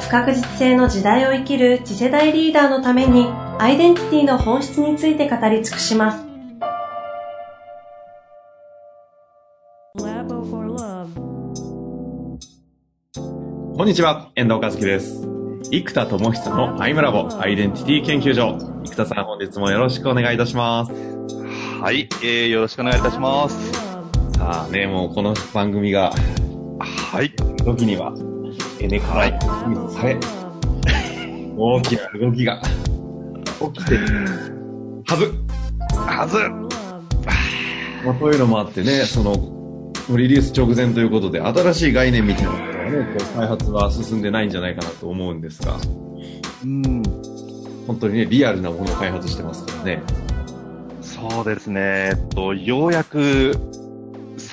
不確実性の時代を生きる次世代リーダーのためにアイデンティティの本質について語り尽くします。こんにちは、遠藤和樹です。生田智久のアイムラボアイデンティティ研究所。生田さん、本日もよろしくお願いいたします。はい、えー、よろしくお願いいたします。さあね、もうこの番組が、はい、時には、エネからされ、大きな動きが。起きてるはず。はず。まあ、というのもあってね、その、リリース直前ということで、新しい概念みたいなものがね、こう開発は進んでないんじゃないかなと思うんですが、うん、本当にね、リアルなものを開発してますからね。そうですね、えっと、ようやく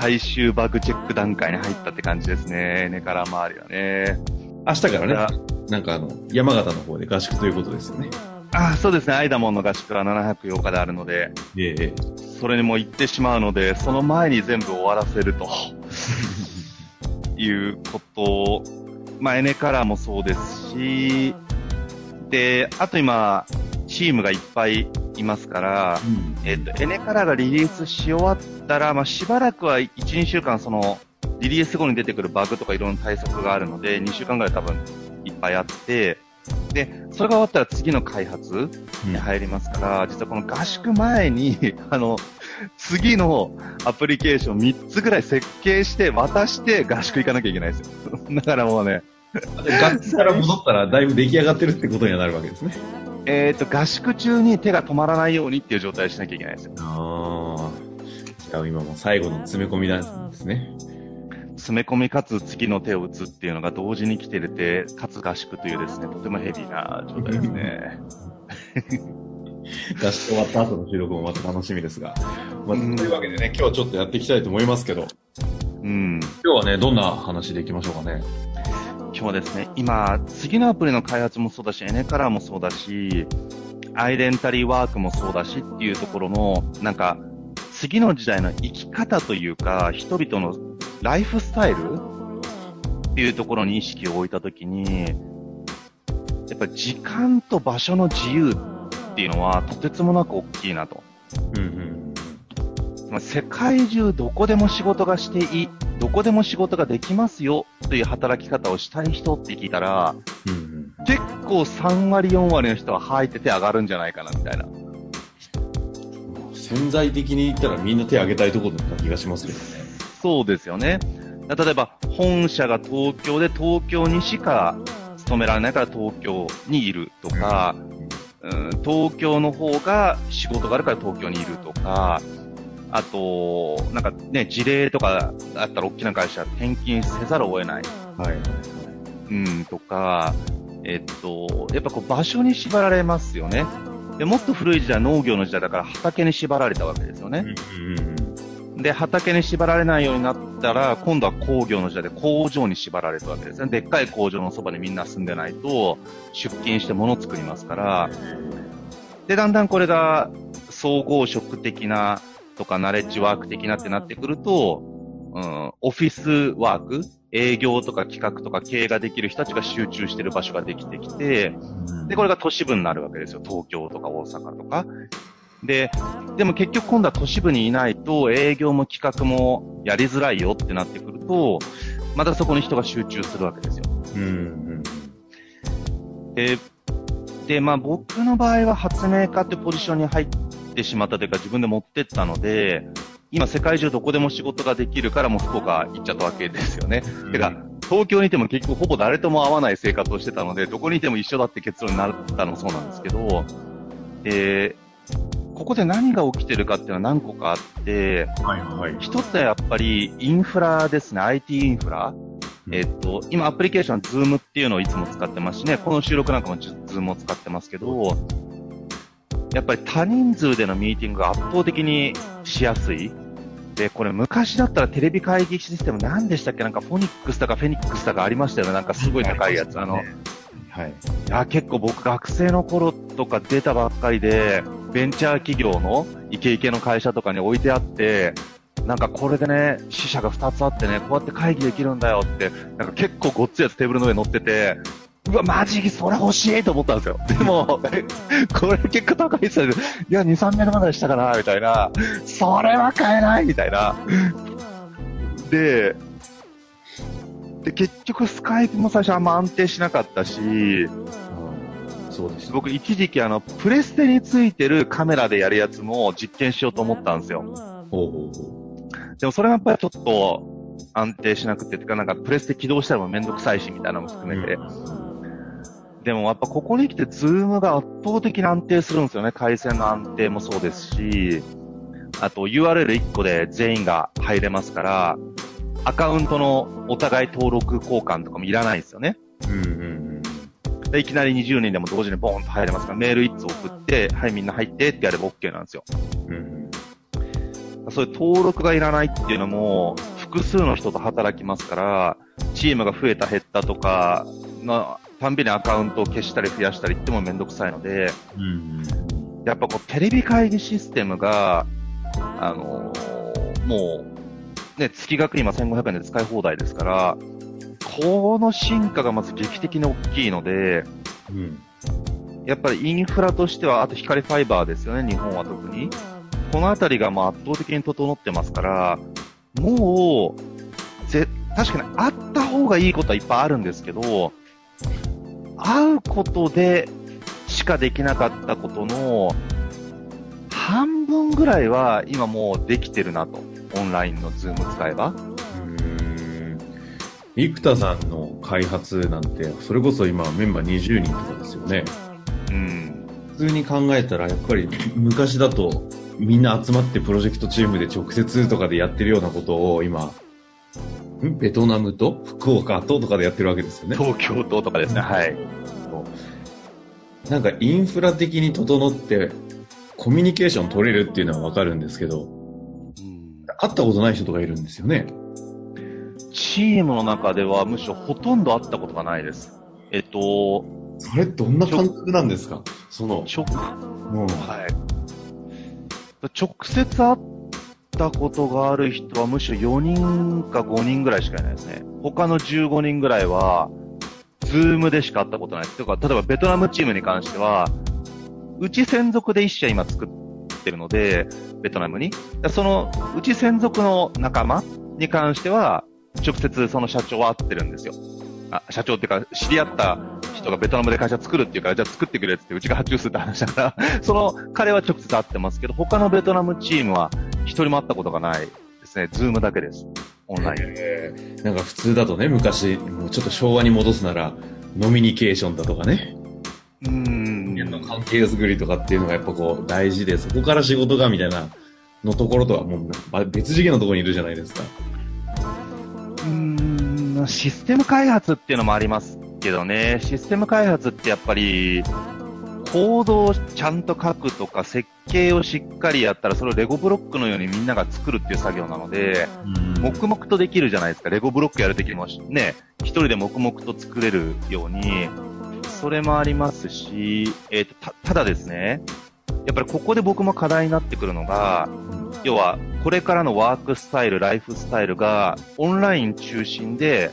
最終バグチェック段階に入ったって感じですね。根から周りはね。明日からね、なんかあの、山形の方で合宿ということですよね。ああ、そうですね。アイダモンの合宿は708日であるので、ええ、それにも行ってしまうので、その前に全部終わらせるということを、まあ、エネカラーもそうですし、で、あと今、チームがいっぱいいますから、うん、えっ、と、エネカラーがリリースし終わったら、まあ、しばらくは1、2週間、その、リリース後に出てくるバグとかいろんな対策があるので、2週間ぐらい多分いっぱいあって、で、それが終わったら次の開発に入りますから、うん、実はこの合宿前に、あの、次のアプリケーション3つぐらい設計して渡して合宿行かなきゃいけないですよ。だからもうね。合宿から戻ったらだいぶ出来上がってるってことにはなるわけですね。えっ、ー、と、合宿中に手が止まらないようにっていう状態にしなきゃいけないですよ。ああ。じゃあ今も最後の詰め込みなんですね。詰め込みかつ次の手を打つっていうのが同時に来てるて、かつ合宿というですね、とてもヘビーな状態ですね。合宿終わった後の収録もまた楽しみですが。まあ、というわけでね、今日はちょっとやっていきたいと思いますけど。うん。今日はね、どんな話でいきましょうかね。今日はですね、今、次のアプリの開発もそうだし、エネカラーもそうだし、アイデンタリーワークもそうだしっていうところの、なんか、次の時代の生き方というか、人々のライフスタイルっていうところに意識を置いたときに、やっぱり時間と場所の自由っていうのはとてつもなく大きいなと。うんうんまあ、世界中どこでも仕事がしていい、どこでも仕事ができますよという働き方をしたい人って聞いたら、うんうん、結構3割4割の人は吐いて手上がるんじゃないかなみたいな。潜在的に言ったらみんな手挙げたいところだった気がしますけどね。そうですよね。例えば、本社が東京で東京にしか勤められないから東京にいるとか、うん、東京の方が仕事があるから東京にいるとか、あと、なんかね、事例とかあったら大きな会社転勤せざるを得ない。はい。うん、とか、えっと、やっぱこう場所に縛られますよね。で、もっと古い時代農業の時代だから畑に縛られたわけですよね。うん、で、畑に縛られないようになったら、今度は工業の時代で工場に縛られたわけですね。でっかい工場のそばにみんな住んでないと、出勤して物を作りますから、で、だんだんこれが総合職的なとかナレッジワーク的なってなってくると、うん、オフィスワーク、営業とか企画とか経営ができる人たちが集中してる場所ができてきて、で、これが都市部になるわけですよ。東京とか大阪とか。で、でも結局今度は都市部にいないと営業も企画もやりづらいよってなってくると、またそこに人が集中するわけですよ。うん、うん。で、で、まあ僕の場合は発明家ってポジションに入ってしまったというか自分で持ってったので、今世界中どこでも仕事ができるからもう福岡行っちゃったわけですよね。うん、てか、東京にいても結局ほぼ誰とも会わない生活をしてたので、どこにいても一緒だって結論になったのもそうなんですけど、えー、ここで何が起きてるかっていうのは何個かあって、はいはい、一つはやっぱりインフラですね、IT インフラ。えっと、今アプリケーション、 Zoomっていうのをいつも使ってますしね、この収録なんかも Zoomを使ってますけど、やっぱり多人数でのミーティングが圧倒的にしやすい。で、これ昔だったらテレビ会議システム何でしたっけ？なんかフォニックスとかフェニックスとかありましたよね。なんかすごい高いやつ。あの、はい。いや、結構僕学生の頃とか出たばっかりで、ベンチャー企業のイケイケの会社とかに置いてあって、なんかこれでね、支社が2つあってね、こうやって会議できるんだよって、なんか結構ごっついやつテーブルの上に乗ってて、うわ、マジそれ欲しいと思ったんですよ。でも、えこれ結構高いっすよね。いや、2、300万ぐらいしたかな、みたいな。それは買えないみたいな。で、で、結局スカイプも最初あんま安定しなかったし、そうでした。僕一時期あの、プレステについてるカメラでやるやつも実験しようと思ったんですよ。ほうほうほでもそれがやっぱりちょっと安定しなくて、てかなんかプレステ起動したらもめんどくさいしみたいなのも含めて。でもやっぱここに来て Zoomが圧倒的に安定するんですよね。回線の安定もそうですし、あと URL1 個で全員が入れますから、アカウントのお互い登録交換とかもいらないんですよね。う。うんうんで、いきなり20人でも同時にボーンと入れますから、メール1つ送って、はい、みんな入ってってやれば OK なんですよ。うん。うんそういう登録がいらないっていうのも、複数の人と働きますから、チームが増えた減ったとか、のたんびにアカウントを消したり増やしたりってもめんどくさいので、うん。やっぱこうテレビ会議システムが、あのーもう、ね、月額今1500円で使い放題ですから、この進化がまず劇的に大きいので、うん。やっぱりインフラとしては、あと光ファイバーですよね、日本は特に。このあたりがまあ圧倒的に整ってますから、もう、ぜ、確かにあった方がいいことはいっぱいあるんですけど、会うことでしかできなかったことの半分ぐらいは今もうできてるなと。オンラインのズーム使えば。うん。生田さんの開発なんて、それこそ今メンバー20人とかですよね。うん。普通に考えたら、やっぱり昔だとみんな集まってプロジェクトチームで直接とかでやってるようなことを今、んベトナムと？福岡ととかでやってるわけですよね。東京都とかですね、はい。なんかインフラ的に整ってコミュニケーション取れるっていうのはわかるんですけど、会ったことない人とかいるんですよね。チームの中ではむしろほとんど会ったことがないです。えっと、それどんな感覚なんですか？その、直、もう、はい。直接会ったことがある人はむしろ4人か5人ぐらいしかいないですね。他の15人ぐらいは、ズームでしか会ったことないです。とか、例えばベトナムチームに関しては、うち専属で1社今作ってるので、ベトナムに。その、うち専属の仲間に関しては、直接その社長は会ってるんですよ。あ、社長っていうか、知り合った人がベトナムで会社作るっていうから、じゃあ作ってくれってうちが発注するって話だから、その彼は直接会ってますけど、他のベトナムチームは一人も会ったことがないですね。ズームだけです。オンライン。えーなんか普通だとね、昔、もうちょっと昭和に戻すなら、ノミニケーションだとかね、うーん。関係づくりとかっていうのがやっぱこう大事で、そこから仕事がみたいなのところとはもうば別次元のところにいるじゃないですか。うーん、システム開発っていうのもありますけどね、システム開発ってやっぱり、コードをちゃんと書くとか、設計をしっかりやったら、それをレゴブロックのようにみんなが作るっていう作業なので、黙々とできるじゃないですか。レゴブロックやるときもね、一人で黙々と作れるように、それもありますし、えっ、と、た、ただですね、やっぱりここで僕も課題になってくるのが、要は、これからのワークスタイル、ライフスタイルがオンライン中心で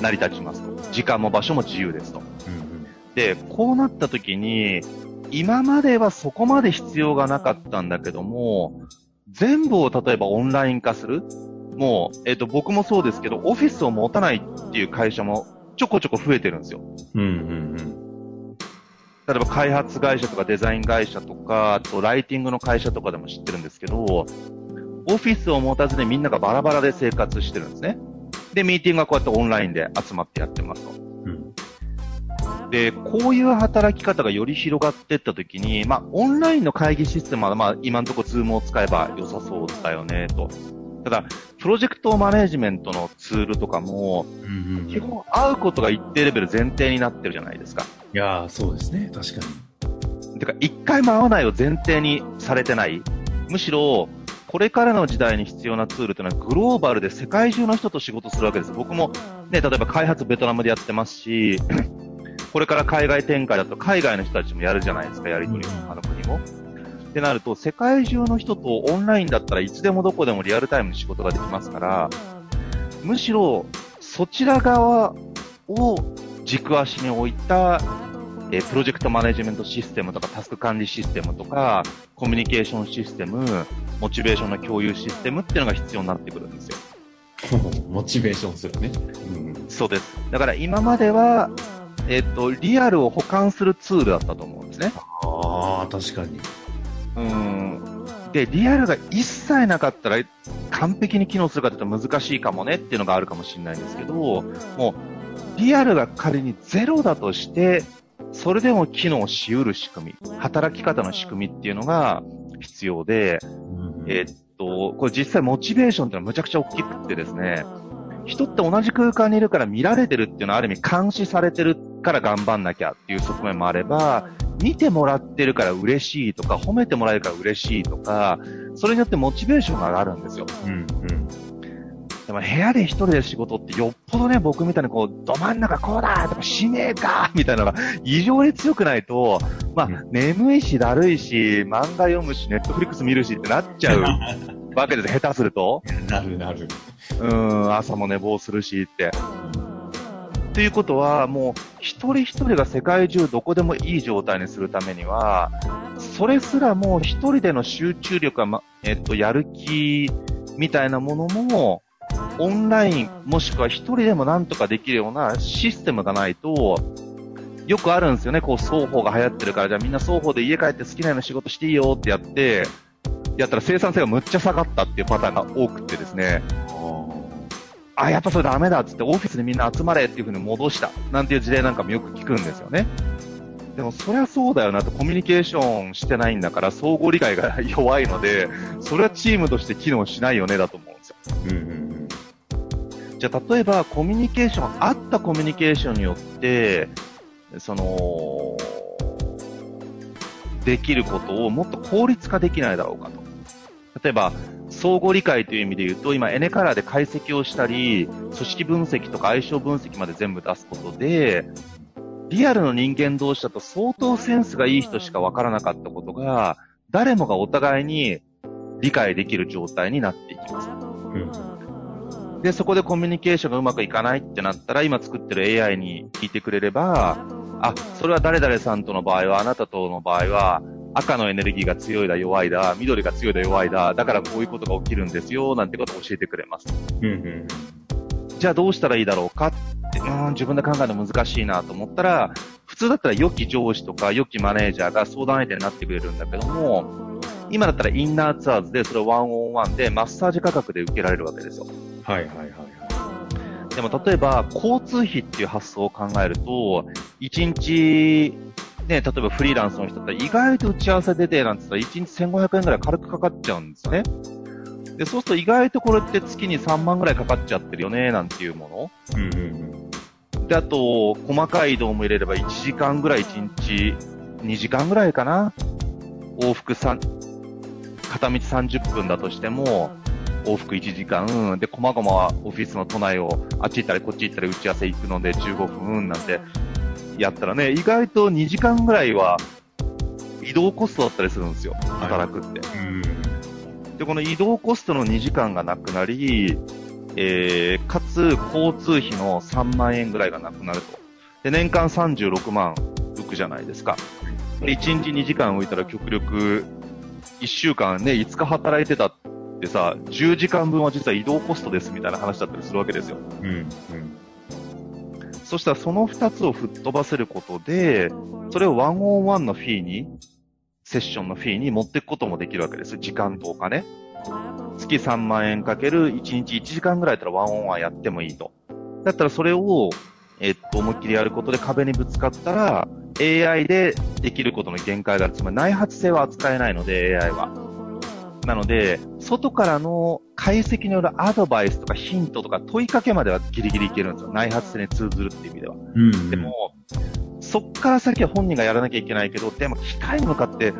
成り立ちますと。時間も場所も自由ですと。で、こうなった時に、今まではそこまで必要がなかったんだけども、全部を例えばオンライン化するもう、えっ、と、僕もそうですけど、オフィスを持たないっていう会社もちょこちょこ増えてるんですよ。うんうん例えば開発会社とかデザイン会社とか、あとライティングの会社とかでも知ってるんですけど、オフィスを持たずにみんながバラバラで生活してるんですね。で、ミーティングがこうやってオンラインで集まってやってますと。うん。で、こういう働き方がより広がっていったときに、まあ、オンラインの会議システムは、まあ、今のところ Zoomを使えば良さそうだよね、と。ただ、プロジェクトマネジメントのツールとかも、うんうん基本会うことが一定レベル前提になってるじゃないですか。いやーそうですね。確かに。てか、一回も会わないを前提にされてない。むしろ、これからの時代に必要なツールというのはグローバルで世界中の人と仕事するわけです。僕もね、例えば開発ベトナムでやってますし、これから海外展開だと海外の人たちもやるじゃないですか、やりとりを、あの国も。ってなると、世界中の人とオンラインだったらいつでもどこでもリアルタイムに仕事ができますから、むしろそちら側を軸足に置いた、えープロジェクトマネジメントシステムとかタスク管理システムとか、コミュニケーションシステム、モチベーションの共有システムっていうのが必要になってくるんですよ。モチベーションするね。うん。そうです。だから今までは、えっ、と、リアルを保管するツールだったと思うんですね。ああ、確かに。うん。で、リアルが一切なかったら完璧に機能するかというと難しいかもねっていうのがあるかもしれないんですけど、もう、リアルが仮にゼロだとして、それでも機能しうる仕組み、働き方の仕組みっていうのが必要で、えーっと、これ実際モチベーションっていうのはむちゃくちゃ大きくってですね、人って同じ空間にいるから見られてるっていうのはある意味監視されてるから頑張んなきゃっていう側面もあれば、見てもらってるから嬉しいとか、褒めてもらえるから嬉しいとか、それによってモチベーションが上がるんですよ。うんうん。でも部屋で一人で仕事ってよっぽどね、僕みたいにこう、ど真ん中こうだとか、使命かみたいなのが異常に強くないと、まあ、うん眠いし、だるいし、漫画読むし、ネットフリックス見るしってなっちゃう わけです、下手すると。なるなる。うーん、朝も寝坊するしって。ということは、もう、一人一人が世界中どこでもいい状態にするためには、それすらもう一人での集中力が、ま、えっと、やる気みたいなものも、オンライン、もしくは一人でもなんとかできるようなシステムがないと、よくあるんですよね。こう、双方が流行ってるから、じゃあみんな双方で家帰って好きなような仕事していいよってやって、やったら生産性がむっちゃ下がったっていうパターンが多くてですね。あ、やっぱそれダメだっつってオフィスにみんな集まれっていう風に戻した。なんていう事例なんかもよく聞くんですよね。でもそりゃそうだよなとコミュニケーションしてないんだから相互理解が 弱いので、それはチームとして機能しないよねだと思うんですよ。うんうんじゃあ例えばコミュニケーション、あったコミュニケーションによって、その、できることをもっと効率化できないだろうかと。例えば、相互理解という意味で言うと、今、エネカラーで解析をしたり、組織分析とか相性分析まで全部出すことで、リアルの人間同士だと相当センスがいい人しかわからなかったことが、誰もがお互いに理解できる状態になっていきます。うん。で、そこでコミュニケーションがうまくいかないってなったら、今作ってる AI に聞いてくれれば、あ、それは誰々さんとの場合は、あなたとの場合は、赤のエネルギーが強いだ、弱いだ、緑が強いだ、弱いだ、だからこういうことが起きるんですよ、なんてことを教えてくれます。うんうん。じゃあどうしたらいいだろうかって、うーん、自分で考えるの難しいなと思ったら、普通だったら良き上司とか良きマネージャーが相談相手になってくれるんだけども、今だったらインナーツアーズでそれをワンオンワンでマッサージ価格で受けられるわけですよ。はいはいはいでも例えば、交通費っていう発想を考えると、1日、ね、例えばフリーランスの人だったら意外と打ち合わせ出てなんて言ったら1日1500円ぐらい軽くかかっちゃうんですよね。で、そうすると意外とこれって月に3万ぐらいかかっちゃってるよね、なんていうもの。うんうんで、あと、細かい移動も入れれば1時間ぐらい1日、2時間ぐらいかな。往復3、片道30分だとしても、往復1時間、で、細々はオフィスの都内をあっち行ったりこっち行ったり打ち合わせ行くので15分なんてやったらね、意外と2時間ぐらいは移動コストだったりするんですよ。働くって。うん。で、この移動コストの2時間がなくなり、えー、かつ交通費の3万円ぐらいがなくなると。で、年間36万浮くじゃないですか。で1日2時間浮いたら極力、1週間ね、5日働いてたってさ、10時間分は実は移動コストですみたいな話だったりするわけですよ。うんうん。そしたらその2つを吹っ飛ばせることで、それをワンオンワンのフィーに、セッションのフィーに持っていくこともできるわけです。時間とお金。月3万円かける1日1時間ぐらいだったらワンオンワンやってもいいと。だったらそれを、えっと、思いっきりやることで壁にぶつかったら、AI でできることの限界がある。つまり内発性は扱えないので、AI は。なので、外からの解析によるアドバイスとかヒントとか問いかけまではギリギリいけるんですよ。内発性に通ずるっていう意味では。うんでも、そっから先は本人がやらなきゃいけないけど、でも機械に向かって、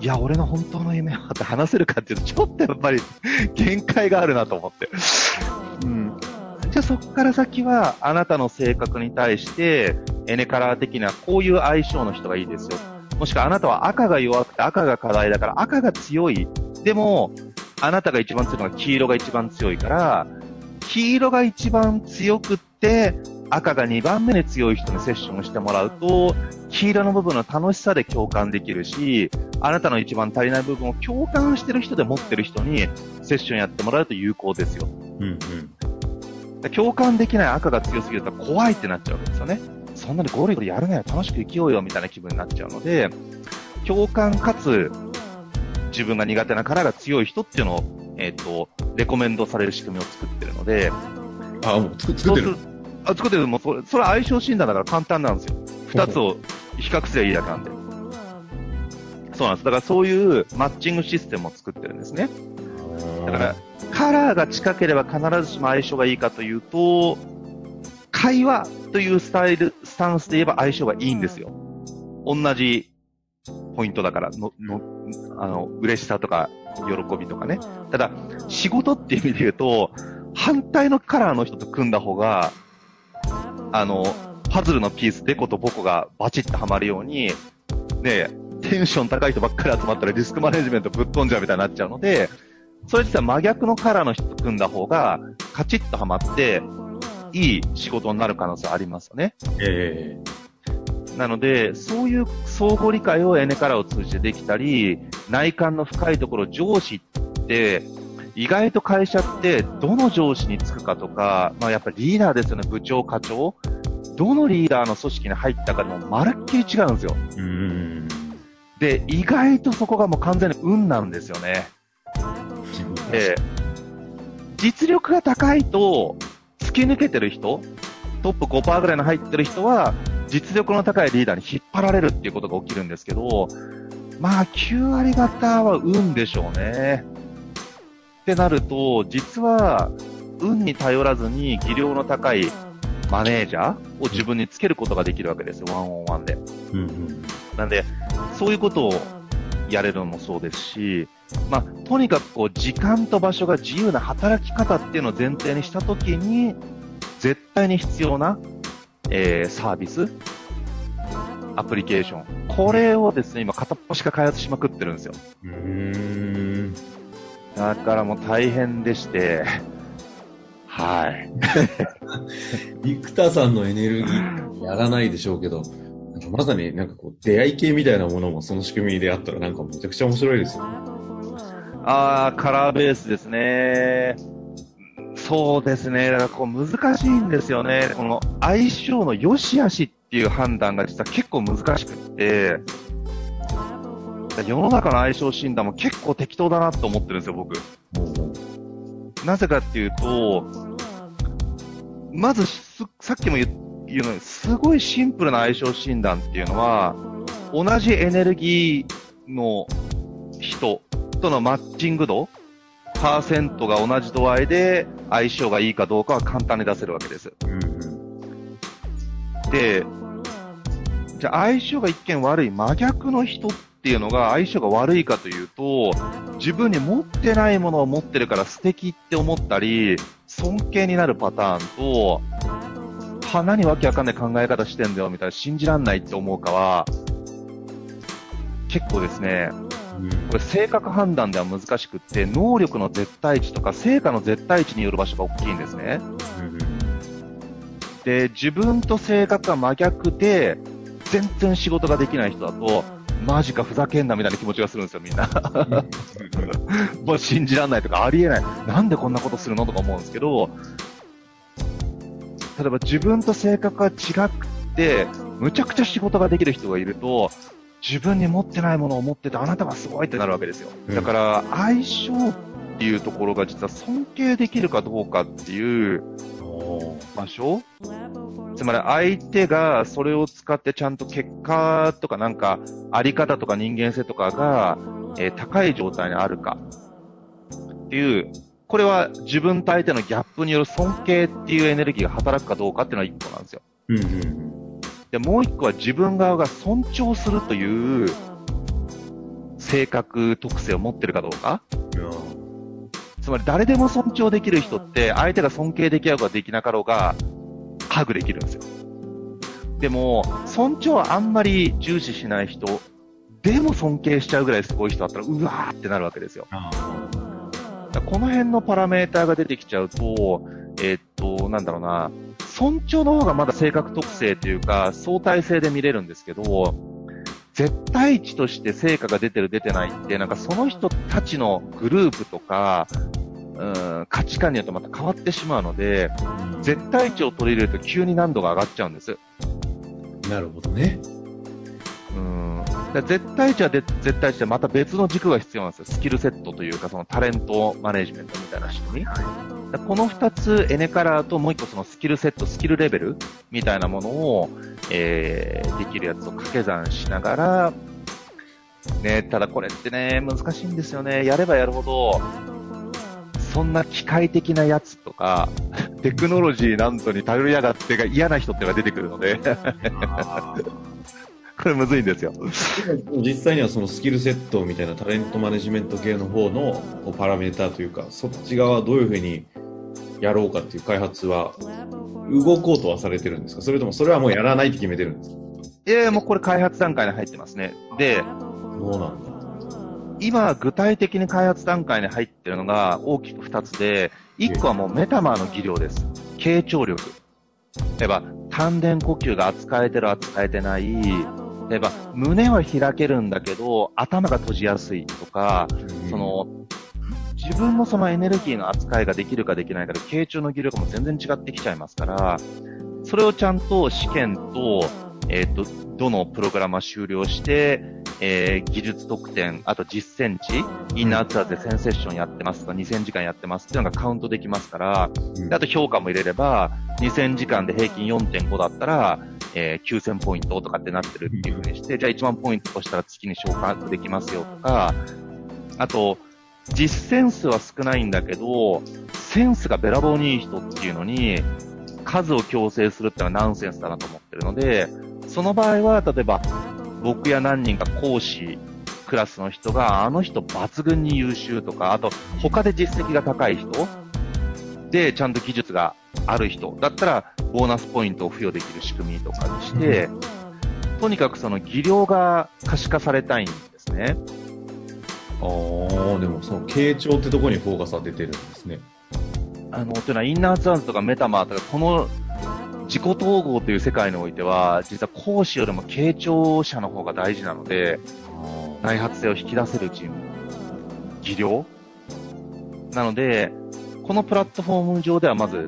いや、俺の本当の夢はって話せるかっていうと、ちょっとやっぱり 限界があるなと思って。うん。じゃあそっから先は、あなたの性格に対して、エネカラー的なこういう相性の人がいいですよ。もしくはあなたは赤が弱くて赤が課題だから赤が強い。でも、あなたが一番強いのは黄色が一番強いから、黄色が一番強くって、赤が2番目に強い人にセッションしてもらうと、黄色の部分の楽しさで共感できるし、あなたの一番足りない部分を共感してる人で持ってる人にセッションやってもらうと有効ですよ。うんうん。共感できない赤が強すぎると怖いってなっちゃうわけですよね。そんなにゴリゴリやるなよ、楽しく生きようよみたいな気分になっちゃうので、共感かつ自分が苦手なカラーが強い人っていうのを、えっ、と、レコメンドされる仕組みを作ってるので、あ、もう作作ってるあ、作ってる。もうそれ、それは相性診断だから簡単なんですよ。二つを比較すればいいだけなんで。そうなんです。だからそういうマッチングシステムを作ってるんですね。だから、カラーが近ければ必ずしも相性がいいかというと、会話というスタイル、スタンスで言えば相性がいいんですよ。同じポイントだから、の、の、あの、嬉しさとか、喜びとかね。ただ、仕事っていう意味で言うと、反対のカラーの人と組んだ方が、あの、パズルのピース、デコとボコがバチッとはまるように、ね、テンション高い人ばっかり集まったらリスクマネジメントぶっ飛んじゃうみたいになっちゃうので、それ実は真逆のカラーの人と組んだ方が、カチッとはまって、いい仕事になる可能性ありますよね。えなので、そういう相互理解をエネカラーを通じてできたり、内観の深いところ、上司って、意外と会社って、どの上司につくかとか、まあやっぱりリーダーですよね、部長、課長。どのリーダーの組織に入ったかでもまるっきり違うんですよ。えうん。で、意外とそこがもう完全に運なんですよね。で、実力が高いと、突き抜けてる人、トップ5%ぐらいの入ってる人は、実力の高いリーダーに引っ張られるっていうことが起きるんですけど、まあ、9割方は運でしょうね。ってなると、実は、運に頼らずに技量の高いマネージャーを自分につけることができるわけですよ、ワンオンワンで。うんうん。なんで、そういうことをやれるのもそうですし、まあ、とにかくこう、時間と場所が自由な働き方っていうのを前提にしたときに、絶対に必要な、えー、サービス、アプリケーション。これをですね、今片っ端から開発しまくってるんですよ。うーん。だからもう大変でして、はい。生田さんのエネルギーやらないでしょうけど、まさになんかこう出会い系みたいなものもその仕組みであったらなんかめちゃくちゃ面白いですよ。あー、カラーベースですね。そうですね。だからこう難しいんですよね。この相性の良し悪しっていう判断が実は結構難しくって、世の中の相性診断も結構適当だなと思ってるんですよ、僕。なぜかっていうと、まずすさっきも言言うのに、すごいシンプルな相性診断っていうのは、同じエネルギーの人とのマッチング度、パーセントが同じ度合いで相性がいいかどうかは簡単に出せるわけです。うんうん。で、じゃあ相性が一見悪い真逆の人っていうのが相性が悪いかというと、自分に持ってないものを持ってるから素敵って思ったり、尊敬になるパターンと、は、何わけわかんない考え方してんだよみたいな信じらんないって思うかは、結構ですね、これ性格判断では難しくって、能力の絶対値とか成果の絶対値による場所が大きいんですね。で、自分と性格が真逆で、全然仕事ができない人だと、マジかふざけんなみたいな気持ちがするんですよ、みんな。もう信じらんないとか、ありえない。なんでこんなことするのとか思うんですけど、例えば自分と性格が違くて、むちゃくちゃ仕事ができる人がいると、自分に持ってないものを持ってて、あなたがすごいってなるわけですよ。だから、相性っていうところが実は尊敬できるかどうかっていう場所？つまり相手がそれを使ってちゃんと結果とかなんかあり方とか人間性とかが、えー高い状態にあるか。っていう、これは自分と相手のギャップによる尊敬っていうエネルギーが働くかどうかっていうのは一個なんですよ。うんうん。で、もう一個は自分側が尊重するという性格特性を持ってるかどうか。つまり誰でも尊重できる人って相手が尊敬できようができなかろうがハグできるんですよ。でも、尊重はあんまり重視しない人、でも尊敬しちゃうぐらいすごい人だったら、うわーってなるわけですよ。この辺のパラメーターが出てきちゃうと、えーっと、なんだろうな、尊重の方がまだ性格特性というか、相対性で見れるんですけど、絶対値として成果が出てる出てないって、なんかその人たちのグループとか、うん、価値観によってまた変わってしまうので、絶対値を取り入れると急に難度が上がっちゃうんです。なるほどね。うん。だ絶対値はで絶対値でまた別の軸が必要なんですよ。スキルセットというか、そのタレントマネジメントみたいな仕組み。だからこの二つ、エネカラーともう一個そのスキルセット、スキルレベルみたいなものを、えー、できるやつを掛け算しながら、ね、ただこれってね、難しいんですよね。やればやるほど、そんな機械的なやつとか、テクノロジーなんぞに頼りやがってが嫌な人ってのが出てくるので、これむずいんですよ。実際にはそのスキルセットみたいなタレントマネジメント系の方のパラメーターというか、そっち側はどういうふうにやろうかっていう開発は、動こうとはされてるんですか？それともそれはもうやらないって決めてるんですか？いやいやもうこれ開発段階に入ってますね。で、そうなんだ。今具体的に開発段階に入ってるのが大きく2つで、1個はもうメタマーの技量です。傾聴力。例えば、丹田呼吸が扱えてる扱えてない。例えば、胸は開けるんだけど、頭が閉じやすいとか、そ、の、自分のそのエネルギーの扱いができるかできないかで、傾聴の技量がもう全然違ってきちゃいますから、それをちゃんと試験と、えっ、と、どのプログラムは終了して、えー技術得点、あと実践値、インナーツアーズで1000セッションやってますとか、2000時間やってますっていうのがカウントできますから、うん。であと評価も入れれば、2000時間で平均4.5だったら、えー9000ポイントとかってなってるっていう風にして、じゃあ1万ポイントとしたら月に昇格できますよとか、あと、実践数は少ないんだけど、センスがべらぼうにいい人っていうのに、数を強制するってのはナンセンスだなと思ってるので、その場合は、例えば、僕や何人か講師クラスの人が、あの人抜群に優秀とか、あと、他で実績が高い人で、ちゃんと技術がある人だったら、ボーナスポイントを付与できる仕組みとかにして、とにかくその技量が可視化されたいんですね。ああ、でもその傾聴ってところにフォーカスは出てるんですね。あの、というのは、インナーツアーズとかメタマーとか、この自己統合という世界においては、実は講師よりも傾聴者の方が大事なので、内発性を引き出せるチーム、技量なので、このプラットフォーム上ではまず、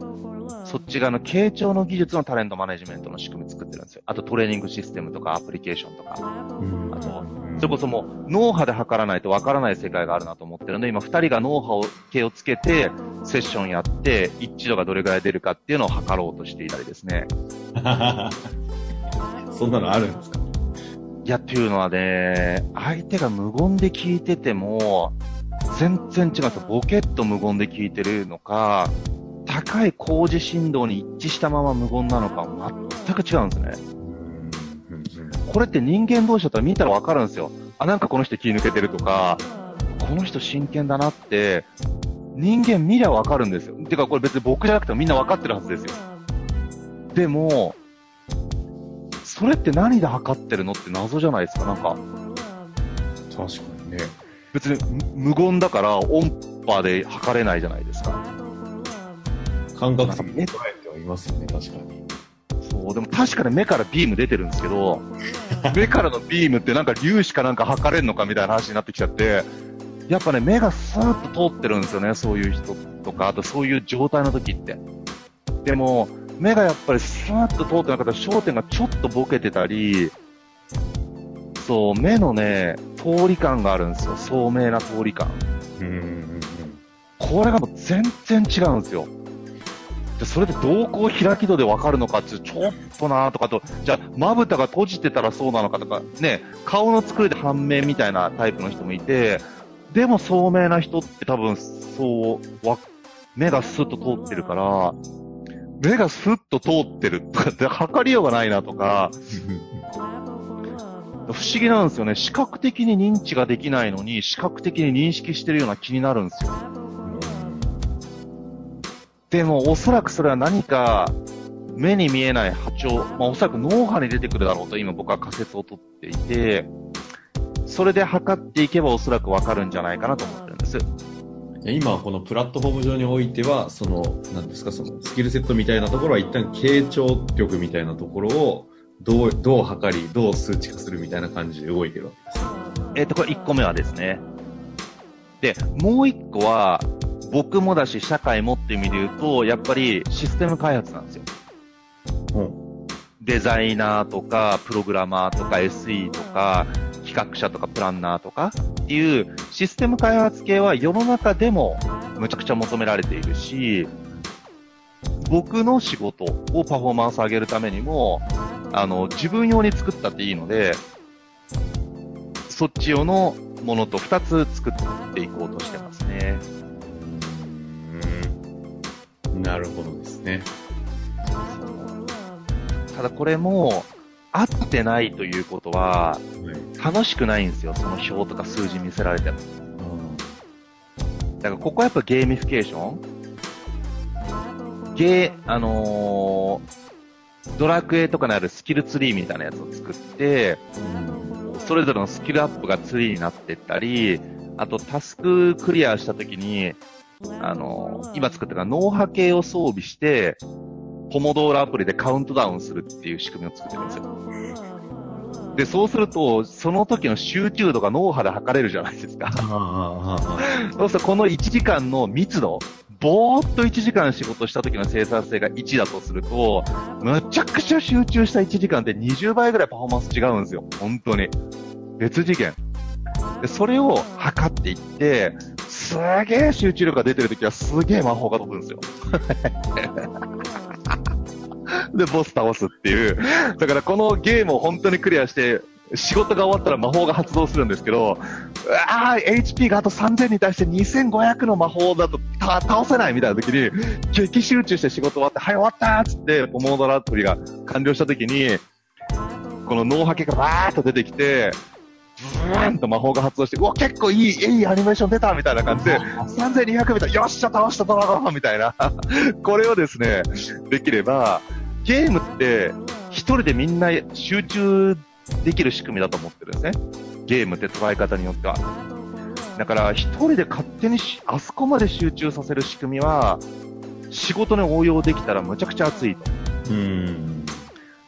そっち側の傾聴の技術のタレントマネジメントの仕組み作ってるんですよ。あとトレーニングシステムとかアプリケーションとか。うんあと、それこそもう脳波で測らないとわからない世界があるなと思ってるので、今二人が脳波を計をつけて、セッションやって、一致度がどれぐらい出るかっていうのを測ろうとしていたりですね。そんなのあるんですか？いや、っていうのはね、相手が無言で聞いてても、全然違うんですよ。ボケっと無言で聞いてるのか、高い工事振動に一致したまま無言なのか、全く違うんですね。これって人間同士だったら見たらわかるんですよ。あ、なんかこの人気抜けてるとか、この人真剣だなって、人間見りゃわかるんですよ。てかこれ別に僕じゃなくてもみんなわかってるはずですよ。でも、それって何で測ってるのって謎じゃないですか。なんか、確かにね。別に無無言だから音波で測れないじゃないですか。感覚的に捉えてはいますよね、確かに。そう、でも確かに目からビーム出てるんですけど、目からのビームってなんか粒子かなんか測れんのかみたいな話になってきちゃって、やっぱね、目がスーッと通ってるんですよね、そういう人とか、あとそういう状態の時って。でも、目がやっぱりスーッと通ってなかったら焦点がちょっとボケてたり、そう、目のね、通り感があるんですよ。聡明な通り感。うんこれがもう全然違うんですよ。でそれで瞳孔開き度で分かるのかっていうちょっとなとかと、じゃあ、まぶたが閉じてたらそうなのかとか、ね、顔の作りで判明みたいなタイプの人もいて、でも聡明な人って多分、そう、目がスッと通ってるから、目がスッと通ってるとかって測りようがないなとか、不思議なんですよね。視覚的に認知ができないのに、視覚的に認識してるような気になるんですよ。でも、おそらくそれは何か、目に見えない波長、まあ、おそらく脳波に出てくるだろうと今僕は仮説を取っていて、それで測っていけばおそらくわかるんじゃないかなと思ってるんです。今、このプラットフォーム上においては、その、なんですか、そのスキルセットみたいなところは一旦傾聴力みたいなところを、どう、どう測り、どう数値化するみたいな感じで動いてるわけです。えっ、と、これ1個目はですね。で、もう1個は、僕もだし、社会もっていう意味で言うと、やっぱりシステム開発なんですよ。うん。デザイナーとか、プログラマーとか、SE とか、企画者とか、プランナーとかっていうシステム開発系は世の中でもむちゃくちゃ求められているし、僕の仕事をパフォーマンス上げるためにも、あの、自分用に作ったっていいので、そっち用のものと2つ作っていこうとしてますね。うん。なるほどですね。ただこれも、合ってないということは、はい。楽しくないんですよ。その表とか数字見せられても。だからここはやっぱゲーミフィケーション？ゲー、あのードラクエとかにあるスキルツリーみたいなやつを作って、それぞれのスキルアップがツリーになっていったり、あとタスククリアした時に、あのー今作ってるのは脳波計を装備して、ポモドーロアプリでカウントダウンするっていう仕組みを作ってるんですよ。で、そうすると、その時の集中度が脳波で測れるじゃないですか。そうするとこの1時間の密度、ぼーっと1時間仕事した時の生産性が1だとすると、むちゃくちゃ集中した1時間って20倍ぐらいパフォーマンス違うんですよ。本当に。別次元。で、それを測っていって、すげえ集中力が出てる時はすげえ魔法が飛ぶんですよ。で、ボス倒すっていう。だからこのゲームを本当にクリアして、仕事が終わったら魔法が発動するんですけど、ああ、HP があと3000に対して2500の魔法だと倒せないみたいな時に、激集中して仕事終わって、はい、終わったーっつって、ポモードラアプリが完了した時に、この脳波計がバーッと出てきて、ブーンと魔法が発動して、うわ、結構いい、いいアニメーション出たみたいな感じで、3200みたいな、よっしゃ、倒したドラゴンみたいな。これをですね、できれば、ゲームって、一人でみんな集中できる仕組みだと思ってるんですね。ゲームって捉え方によっては。だから、一人で勝手にしあそこまで集中させる仕組みは、仕事に応用できたらむちゃくちゃ熱いと。うん。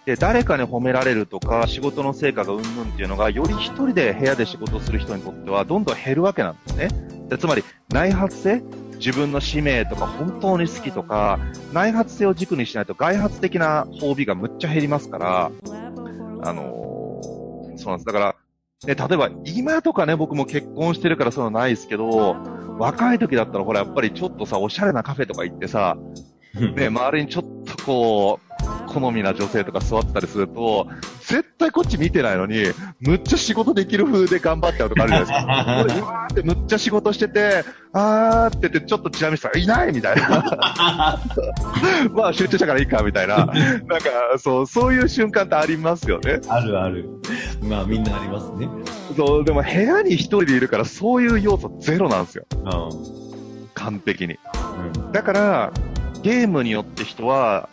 で、誰かに褒められるとか、仕事の成果がうんぬんっていうのが、より一人で部屋で仕事をする人にとっては、どんどん減るわけなんですね。でつまり、内発性自分の使命とか、本当に好きとか、内発性を軸にしないと外発的な褒美がむっちゃ減りますから、あのーそうなんです。だから、ね、例えば、今とかね、僕も結婚してるからそういうのないですけど、若い時だったら、ほら、やっぱりちょっとさ、おしゃれなカフェとか行ってさ、ね、周りにちょっとこう、好みな女性とか座ってたりすると、絶対こっち見てないのに、むっちゃ仕事できる風で頑張っちゃうとかあるじゃないですか。俺、うわーってむっちゃ仕事してて、あーって言って、ちょっとチラ見せたら、いないみたいな。まあ、集中したからいいか、みたいな。なんか、そう、そういう瞬間ってありますよね。あるある。まあみんなありますね。そう、でも部屋に一人でいるから、そういう要素ゼロなんですよ。う完璧に。ん。だから、ゲームによって人は、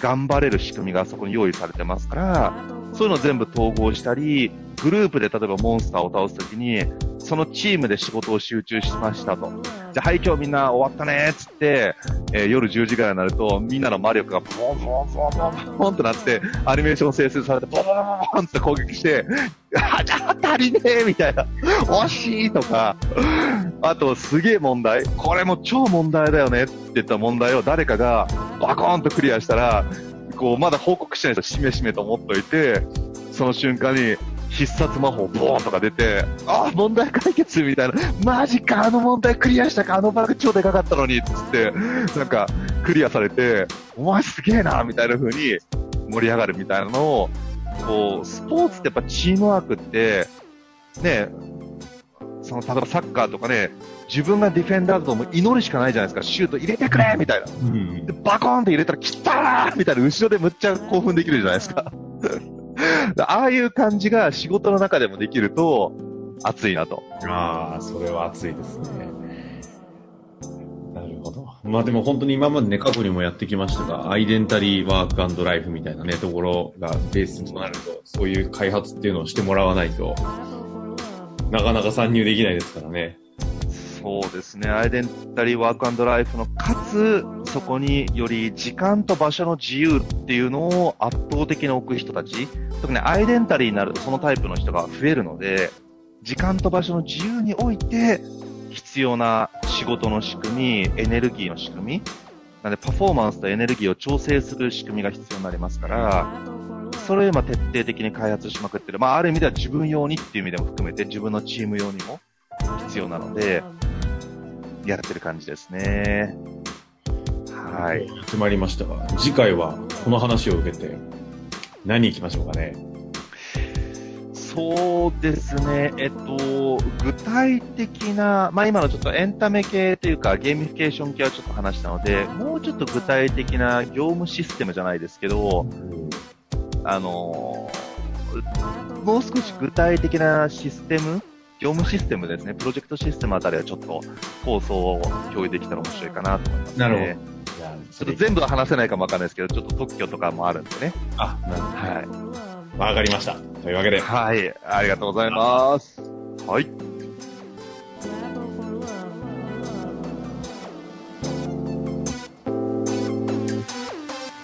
頑張れる仕組みがそこに用意されてますから、そういうのを全部統合したり、グループで例えばモンスターを倒すときに、そのチームで仕事を集中しましたと。じゃあ、はい、今日みんな終わったねーっつって、えー夜10時ぐらいになると、みんなの魔力がポンポンポンポンポンとなって、アニメーション生成されて、ポンポンポンって攻撃して、あ、じゃあ足りねえみたいな。惜しいとか、あと、すげえ問題。これも超問題だよねって言った問題を誰かがバコーンとクリアしたら、こう、まだ報告してない人しめしめと思っといて、その瞬間に必殺魔法ボーンとか出て、あ、問題解決みたいな。マジか、あの問題クリアしたか、あのバグ超でかかったのに、つって、なんか、クリアされて、お前すげえな、みたいな風に盛り上がるみたいなのを、こう、スポーツってやっぱチームワークって、ね、そその、例えばサッカーとかね、自分がディフェンダーだともう祈るしかないじゃないですか。シュート入れてくれみたいな。うんで、バコーンって入れたら、来たーみたいな、後ろでむっちゃ興奮できるじゃないですか。ああいう感じが仕事の中でもできると、熱いなと。ああ、それは熱いですね。なるほど。まあでも本当に今までね、過去にもやってきましたが、アイデンタリーワークライフみたいなね、ところがベースとなると、そういう開発っていうのをしてもらわないと、なかなか参入できないですからね。そうですね。アイデンタリーワークライフの、かつ、そこにより時間と場所の自由っていうのを圧倒的に置く人たち、特にアイデンタリーになるとそのタイプの人が増えるので、時間と場所の自由において、必要な仕事の仕組み、エネルギーの仕組み、なんでパフォーマンスとエネルギーを調整する仕組みが必要になりますから、それを今徹底的に開発しまくってる。まあ、ある意味では自分用にっていう意味でも含めて、自分のチーム用にも必要なので、やってる感じですね。はい。決まりましたが、次回はこの話を受けて、何行きましょうかね。そうですね。えっと、具体的な、まあ今のちょっとエンタメ系というかゲーミフィケーション系はちょっと話したので、もうちょっと具体的な業務システムじゃないですけど、あのーもう少し具体的なシステム業務システムですね。プロジェクトシステムあたりはちょっと構想を共有できたら面白いかなと思います、ね。なるほどちょっと全部は話せないかもわかんないですけど、ちょっと特許とかもあるんでね。あ、なるほはい。ど。わかりました。というわけで、はい。ありがとうございます。はい。